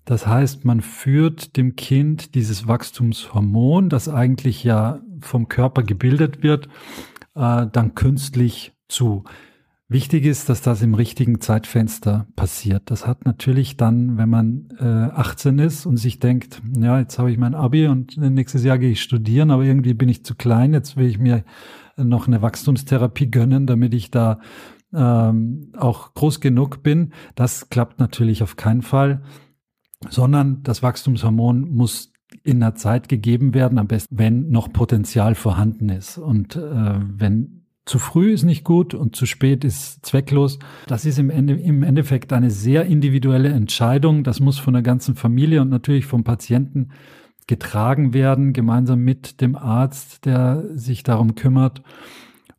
Das heißt, man führt dem Kind dieses Wachstumshormon, das eigentlich ja vom Körper gebildet wird, äh, dann künstlich zu. Wichtig ist, dass das im richtigen Zeitfenster passiert. Das hat natürlich dann, wenn man äh, 18 ist und sich denkt, ja, jetzt habe ich mein Abi und nächstes Jahr gehe ich studieren, aber irgendwie bin ich zu klein, jetzt will ich mir noch eine Wachstumstherapie gönnen, damit ich da ähm, auch groß genug bin. Das klappt natürlich auf keinen Fall, sondern das Wachstumshormon muss in der Zeit gegeben werden, am besten, wenn noch Potenzial vorhanden ist. Und äh, wenn zu früh ist nicht gut und zu spät ist zwecklos. Das ist im, Ende, im Endeffekt eine sehr individuelle Entscheidung. Das muss von der ganzen Familie und natürlich vom Patienten getragen werden, gemeinsam mit dem Arzt, der sich darum kümmert.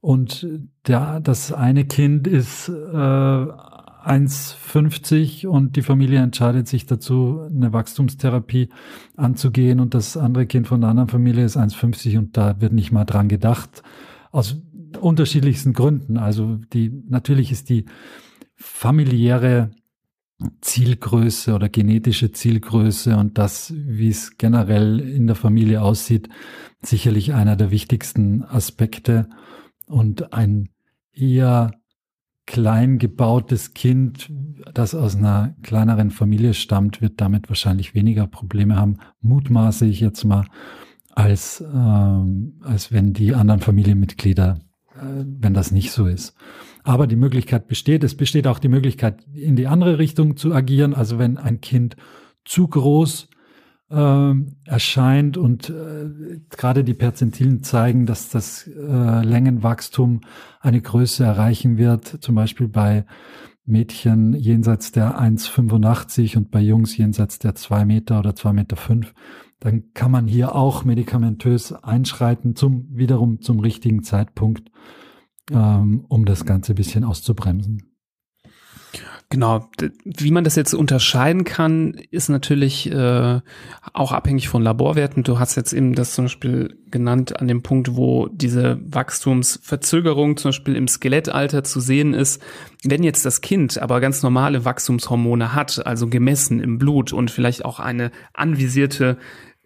Und der, das eine Kind ist äh, 1,50 und die Familie entscheidet sich dazu, eine Wachstumstherapie anzugehen und das andere Kind von der anderen Familie ist 1,50 und da wird nicht mal dran gedacht. Aus unterschiedlichsten Gründen. Also die, natürlich ist die familiäre Zielgröße oder genetische Zielgröße und das, wie es generell in der Familie aussieht, sicherlich einer der wichtigsten Aspekte und ein eher klein gebautes Kind, das aus einer kleineren Familie stammt, wird damit wahrscheinlich weniger Probleme haben, mutmaße ich jetzt mal, als, ähm, als wenn die anderen Familienmitglieder wenn das nicht so ist. Aber die Möglichkeit besteht. Es besteht auch die Möglichkeit, in die andere Richtung zu agieren. Also wenn ein Kind zu groß äh, erscheint und äh, gerade die Perzentilen zeigen, dass das äh, Längenwachstum eine Größe erreichen wird, zum Beispiel bei Mädchen jenseits der 1,85 und bei Jungs jenseits der 2 Meter oder 2,5 Meter, fünf, dann kann man hier auch medikamentös einschreiten, zum wiederum zum richtigen Zeitpunkt, ähm, um das Ganze ein bisschen auszubremsen. Genau, wie man das jetzt unterscheiden kann, ist natürlich äh, auch abhängig von Laborwerten. Du hast jetzt eben das zum Beispiel genannt an dem Punkt, wo diese Wachstumsverzögerung zum Beispiel im Skelettalter zu sehen ist. Wenn jetzt das Kind aber ganz normale Wachstumshormone hat, also gemessen im Blut und vielleicht auch eine anvisierte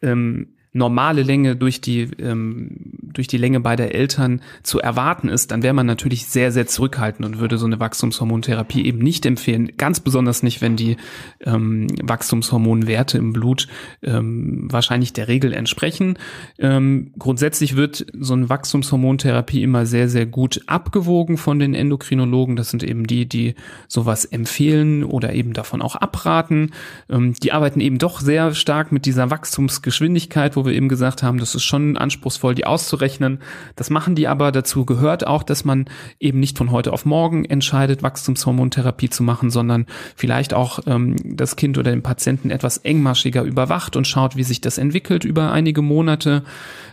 ähm, normale Länge durch die ähm, durch die Länge beider Eltern zu erwarten ist, dann wäre man natürlich sehr sehr zurückhaltend und würde so eine Wachstumshormontherapie eben nicht empfehlen. Ganz besonders nicht, wenn die ähm, Wachstumshormonwerte im Blut ähm, wahrscheinlich der Regel entsprechen. Ähm, grundsätzlich wird so eine Wachstumshormontherapie immer sehr sehr gut abgewogen von den Endokrinologen. Das sind eben die, die sowas empfehlen oder eben davon auch abraten. Ähm, die arbeiten eben doch sehr stark mit dieser Wachstumsgeschwindigkeit, wo wir eben gesagt haben, das ist schon anspruchsvoll, die auszurechnen. Das machen die aber. Dazu gehört auch, dass man eben nicht von heute auf morgen entscheidet, Wachstumshormontherapie zu machen, sondern vielleicht auch ähm, das Kind oder den Patienten etwas engmaschiger überwacht und schaut, wie sich das entwickelt über einige Monate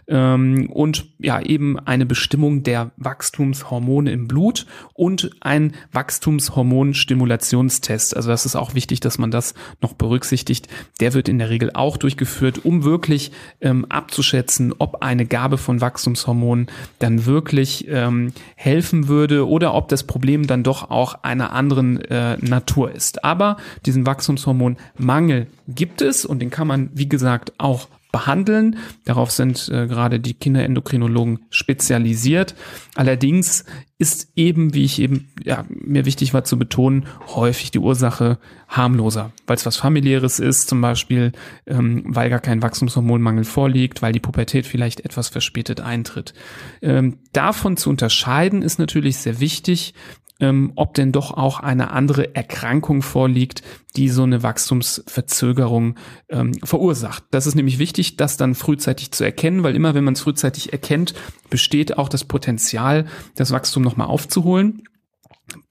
ähm, und ja eben eine Bestimmung der Wachstumshormone im Blut und ein Wachstumshormonstimulationstest. Also das ist auch wichtig, dass man das noch berücksichtigt. Der wird in der Regel auch durchgeführt, um wirklich ähm, abzuschätzen, ob eine Gabe von Wachstumshormonen dann wirklich ähm, helfen würde oder ob das Problem dann doch auch einer anderen äh, Natur ist. Aber diesen Wachstumshormonmangel gibt es und den kann man, wie gesagt, auch behandeln. Darauf sind äh, gerade die Kinderendokrinologen spezialisiert. Allerdings ist eben, wie ich eben, ja, mir wichtig war zu betonen, häufig die Ursache harmloser, weil es was familiäres ist, zum Beispiel, ähm, weil gar kein Wachstumshormonmangel vorliegt, weil die Pubertät vielleicht etwas verspätet eintritt. Ähm, davon zu unterscheiden ist natürlich sehr wichtig, ähm, ob denn doch auch eine andere Erkrankung vorliegt, die so eine Wachstumsverzögerung ähm, verursacht. Das ist nämlich wichtig, das dann frühzeitig zu erkennen, weil immer wenn man es frühzeitig erkennt, besteht auch das Potenzial, das Wachstum nochmal aufzuholen.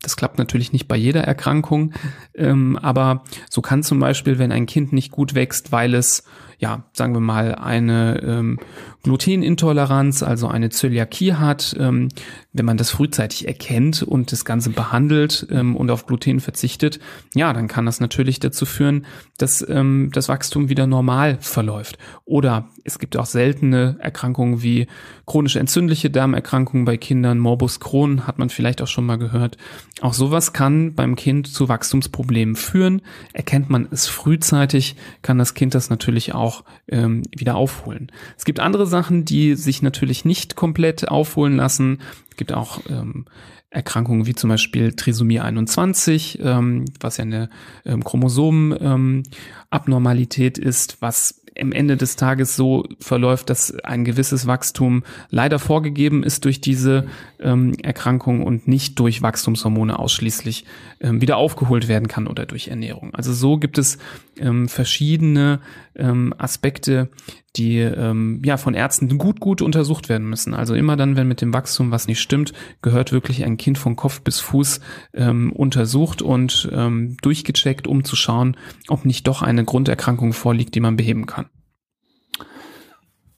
Das klappt natürlich nicht bei jeder Erkrankung, ähm, aber so kann zum Beispiel, wenn ein Kind nicht gut wächst, weil es ja, sagen wir mal, eine ähm, Glutenintoleranz, also eine Zöliakie hat, ähm, wenn man das frühzeitig erkennt und das Ganze behandelt ähm, und auf Gluten verzichtet, ja, dann kann das natürlich dazu führen, dass ähm, das Wachstum wieder normal verläuft. Oder es gibt auch seltene Erkrankungen wie chronische entzündliche Darmerkrankungen bei Kindern, Morbus Crohn hat man vielleicht auch schon mal gehört. Auch sowas kann beim Kind zu Wachstumsproblemen führen. Erkennt man es frühzeitig, kann das Kind das natürlich auch ähm, wieder aufholen. Es gibt andere Sachen, die sich natürlich nicht komplett aufholen lassen. Es gibt auch ähm, Erkrankungen wie zum Beispiel Trisomie 21, ähm, was ja eine ähm, Chromosomenabnormalität ist, was am Ende des Tages so verläuft, dass ein gewisses Wachstum leider vorgegeben ist durch diese ähm, Erkrankung und nicht durch Wachstumshormone ausschließlich ähm, wieder aufgeholt werden kann oder durch Ernährung. Also so gibt es ähm, verschiedene ähm, Aspekte, die ähm, ja von Ärzten gut gut untersucht werden müssen. Also immer dann, wenn mit dem Wachstum was nicht stimmt, gehört wirklich ein Kind von Kopf bis Fuß ähm, untersucht und ähm, durchgecheckt, um zu schauen, ob nicht doch eine Grunderkrankung vorliegt, die man beheben kann.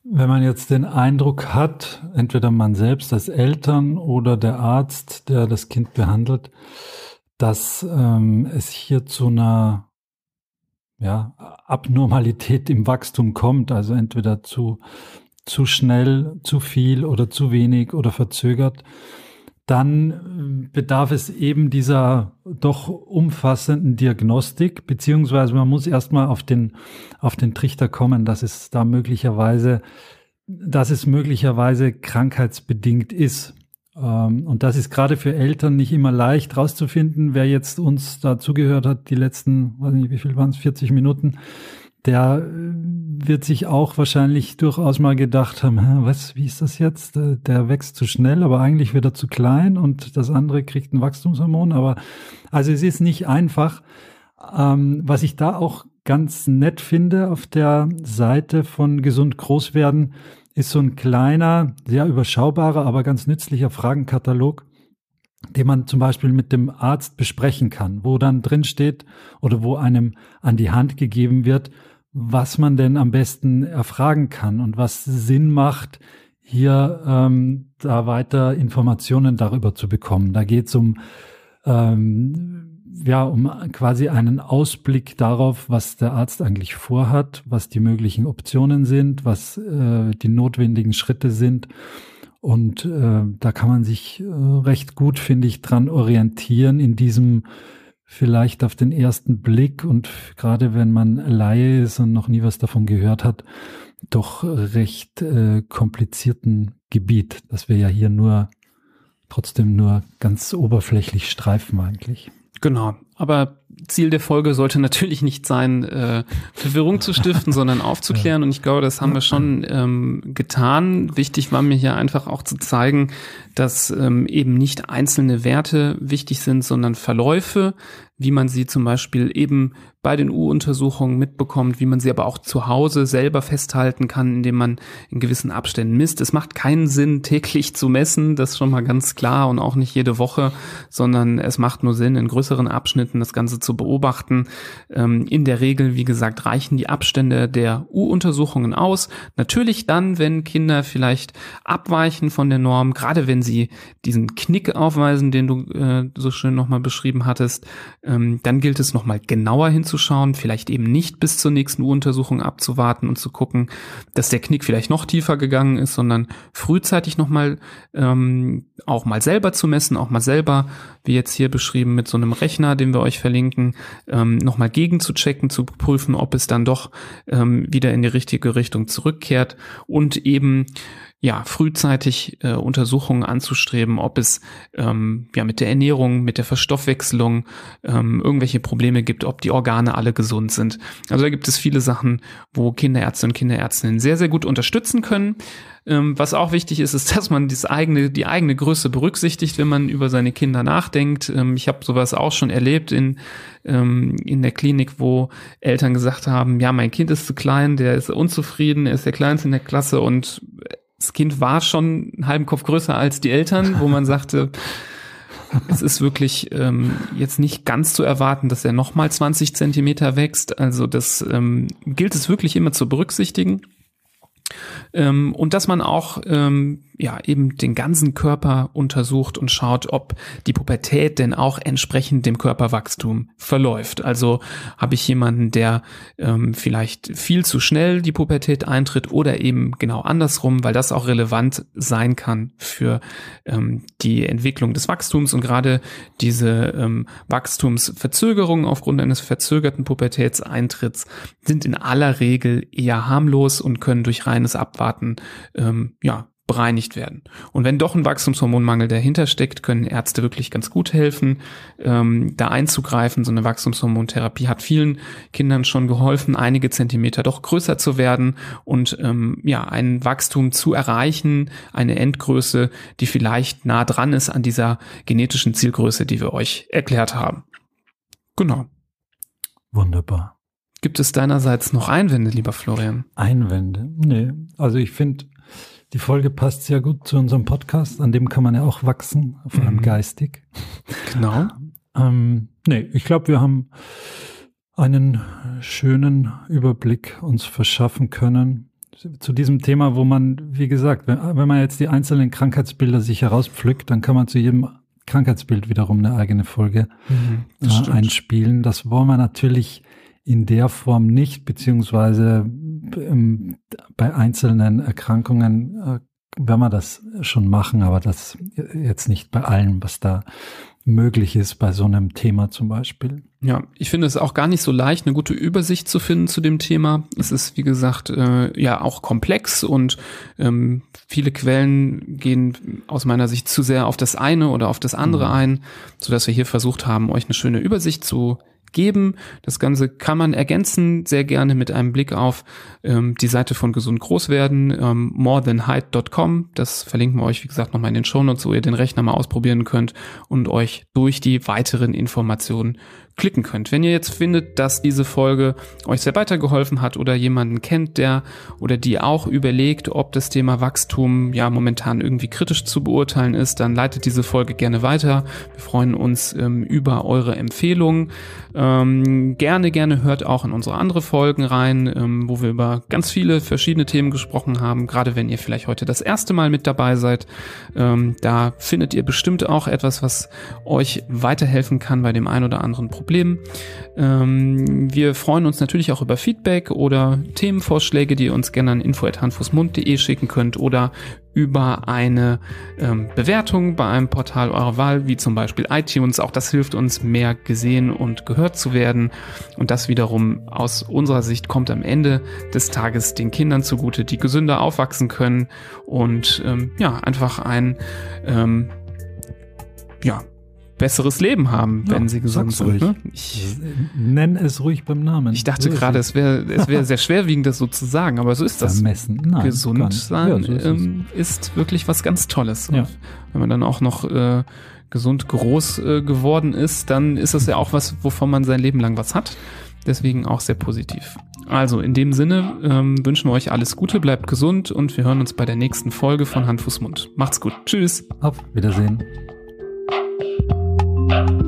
Wenn man jetzt den Eindruck hat, entweder man selbst als Eltern oder der Arzt, der das Kind behandelt, dass ähm, es hier zu einer ja, Abnormalität im Wachstum kommt, also entweder zu, zu schnell, zu viel oder zu wenig oder verzögert, dann bedarf es eben dieser doch umfassenden Diagnostik, beziehungsweise man muss erstmal auf den, auf den Trichter kommen, dass es da möglicherweise, dass es möglicherweise krankheitsbedingt ist. Ähm, und das ist gerade für Eltern nicht immer leicht rauszufinden. Wer jetzt uns da zugehört hat, die letzten, weiß nicht, wie viel waren es, 40 Minuten, der äh, wird sich auch wahrscheinlich durchaus mal gedacht haben, was, wie ist das jetzt? Äh, der wächst zu schnell, aber eigentlich wird er zu klein und das andere kriegt ein Wachstumshormon. Aber also es ist nicht einfach. Ähm, was ich da auch ganz nett finde auf der Seite von Gesund Großwerden, ist so ein kleiner, sehr überschaubarer, aber ganz nützlicher Fragenkatalog, den man zum Beispiel mit dem Arzt besprechen kann, wo dann drin steht oder wo einem an die Hand gegeben wird, was man denn am besten erfragen kann und was Sinn macht, hier ähm, da weiter Informationen darüber zu bekommen. Da geht es um ähm, ja um quasi einen Ausblick darauf, was der Arzt eigentlich vorhat, was die möglichen Optionen sind, was äh, die notwendigen Schritte sind. Und äh, da kann man sich äh, recht gut, finde ich, dran orientieren in diesem vielleicht auf den ersten Blick und gerade wenn man Laie ist und noch nie was davon gehört hat, doch recht äh, komplizierten Gebiet, das wir ja hier nur trotzdem nur ganz oberflächlich streifen eigentlich. Genau, aber Ziel der Folge sollte natürlich nicht sein, äh, Verwirrung zu stiften, sondern aufzuklären. Und ich glaube, das haben wir schon ähm, getan. Wichtig war mir hier einfach auch zu zeigen, dass ähm, eben nicht einzelne Werte wichtig sind, sondern Verläufe, wie man sie zum Beispiel eben bei den U-Untersuchungen mitbekommt, wie man sie aber auch zu Hause selber festhalten kann, indem man in gewissen Abständen misst. Es macht keinen Sinn, täglich zu messen, das ist schon mal ganz klar und auch nicht jede Woche, sondern es macht nur Sinn, in größeren Abschnitten das Ganze zu beobachten. Ähm, in der Regel, wie gesagt, reichen die Abstände der U-Untersuchungen aus. Natürlich dann, wenn Kinder vielleicht abweichen von der Norm, gerade wenn sie diesen Knick aufweisen, den du äh, so schön nochmal beschrieben hattest, ähm, dann gilt es nochmal genauer hinzuschauen, vielleicht eben nicht bis zur nächsten U-Untersuchung abzuwarten und zu gucken, dass der Knick vielleicht noch tiefer gegangen ist, sondern frühzeitig nochmal ähm, auch mal selber zu messen, auch mal selber, wie jetzt hier beschrieben, mit so einem Rechner, den wir euch verlinken, ähm, nochmal gegen zu checken, zu prüfen, ob es dann doch ähm, wieder in die richtige Richtung zurückkehrt und eben ja, frühzeitig äh, Untersuchungen anzustreben, ob es ähm, ja mit der Ernährung, mit der Verstoffwechselung ähm, irgendwelche Probleme gibt, ob die Organe alle gesund sind. Also da gibt es viele Sachen, wo Kinderärzte und Kinderärztinnen sehr, sehr gut unterstützen können. Ähm, was auch wichtig ist, ist, dass man das eigene, die eigene Größe berücksichtigt, wenn man über seine Kinder nachdenkt. Ähm, ich habe sowas auch schon erlebt in, ähm, in der Klinik, wo Eltern gesagt haben, ja, mein Kind ist zu klein, der ist unzufrieden, er ist der Kleinste in der Klasse und das Kind war schon einen halben Kopf größer als die Eltern, wo man sagte, es ist wirklich ähm, jetzt nicht ganz zu erwarten, dass er nochmal 20 Zentimeter wächst. Also das ähm, gilt es wirklich immer zu berücksichtigen. Ähm, und dass man auch ähm, ja eben den ganzen Körper untersucht und schaut, ob die Pubertät denn auch entsprechend dem Körperwachstum verläuft. Also habe ich jemanden, der ähm, vielleicht viel zu schnell die Pubertät eintritt oder eben genau andersrum, weil das auch relevant sein kann für ähm, die Entwicklung des Wachstums und gerade diese ähm, Wachstumsverzögerungen aufgrund eines verzögerten Pubertätseintritts sind in aller Regel eher harmlos und können durch reines Abwarten ähm, ja bereinigt werden. Und wenn doch ein Wachstumshormonmangel dahinter steckt, können Ärzte wirklich ganz gut helfen, ähm, da einzugreifen. So eine Wachstumshormontherapie hat vielen Kindern schon geholfen, einige Zentimeter doch größer zu werden und ähm, ja ein Wachstum zu erreichen, eine Endgröße, die vielleicht nah dran ist an dieser genetischen Zielgröße, die wir euch erklärt haben. Genau. Wunderbar. Gibt es deinerseits noch Einwände, lieber Florian? Einwände? Nee. Also ich finde, die Folge passt sehr gut zu unserem Podcast, an dem kann man ja auch wachsen, vor allem mhm. geistig. Genau. ähm, nee, ich glaube, wir haben einen schönen Überblick uns verschaffen können zu diesem Thema, wo man, wie gesagt, wenn, wenn man jetzt die einzelnen Krankheitsbilder sich herauspflückt, dann kann man zu jedem Krankheitsbild wiederum eine eigene Folge mhm, äh, einspielen. Das wollen wir natürlich in der Form nicht, beziehungsweise ähm, bei einzelnen Erkrankungen äh, werden wir das schon machen, aber das jetzt nicht bei allem, was da möglich ist bei so einem Thema zum Beispiel. Ja, ich finde es auch gar nicht so leicht, eine gute Übersicht zu finden zu dem Thema. Es ist, wie gesagt, äh, ja auch komplex und ähm, viele Quellen gehen aus meiner Sicht zu sehr auf das eine oder auf das andere mhm. ein, so dass wir hier versucht haben, euch eine schöne Übersicht zu geben. Das Ganze kann man ergänzen, sehr gerne mit einem Blick auf ähm, die Seite von Gesund Groß werden, ähm, morethanheight.com. Das verlinken wir euch, wie gesagt, nochmal in den Shownotes, wo ihr den Rechner mal ausprobieren könnt und euch durch die weiteren Informationen klicken könnt. Wenn ihr jetzt findet, dass diese Folge euch sehr weitergeholfen hat oder jemanden kennt, der oder die auch überlegt, ob das Thema Wachstum ja momentan irgendwie kritisch zu beurteilen ist, dann leitet diese Folge gerne weiter. Wir freuen uns ähm, über eure Empfehlungen. Ähm, gerne, gerne hört auch in unsere andere Folgen rein, ähm, wo wir über ganz viele verschiedene Themen gesprochen haben. Gerade wenn ihr vielleicht heute das erste Mal mit dabei seid, ähm, da findet ihr bestimmt auch etwas, was euch weiterhelfen kann bei dem ein oder anderen Problem Problem. Ähm, wir freuen uns natürlich auch über Feedback oder Themenvorschläge, die ihr uns gerne an info.handfußmund.de schicken könnt oder über eine ähm, Bewertung bei einem Portal eurer Wahl, wie zum Beispiel iTunes. Auch das hilft uns, mehr gesehen und gehört zu werden. Und das wiederum aus unserer Sicht kommt am Ende des Tages den Kindern zugute, die gesünder aufwachsen können und ähm, ja, einfach ein ähm, ja, besseres Leben haben, wenn sie gesund sind. Ne? Ich nenne es ruhig beim Namen. Ich dachte gerade, es wäre es wäre sehr schwerwiegend, das so zu sagen, aber so ist das. Vermessen. Nein, gesund sein ja, so ist, ähm, ist, wirklich was ganz Tolles. Ja. wenn man dann auch noch äh, gesund groß äh, geworden ist, dann ist das ja auch was, wovon man sein Leben lang was hat. Deswegen auch sehr positiv. Also in dem Sinne ähm, wünschen wir euch alles Gute, bleibt gesund und wir hören uns bei der nächsten Folge von Hand, Fuß, Mund. Macht's gut. Tschüss. Auf Wiedersehen. Bye.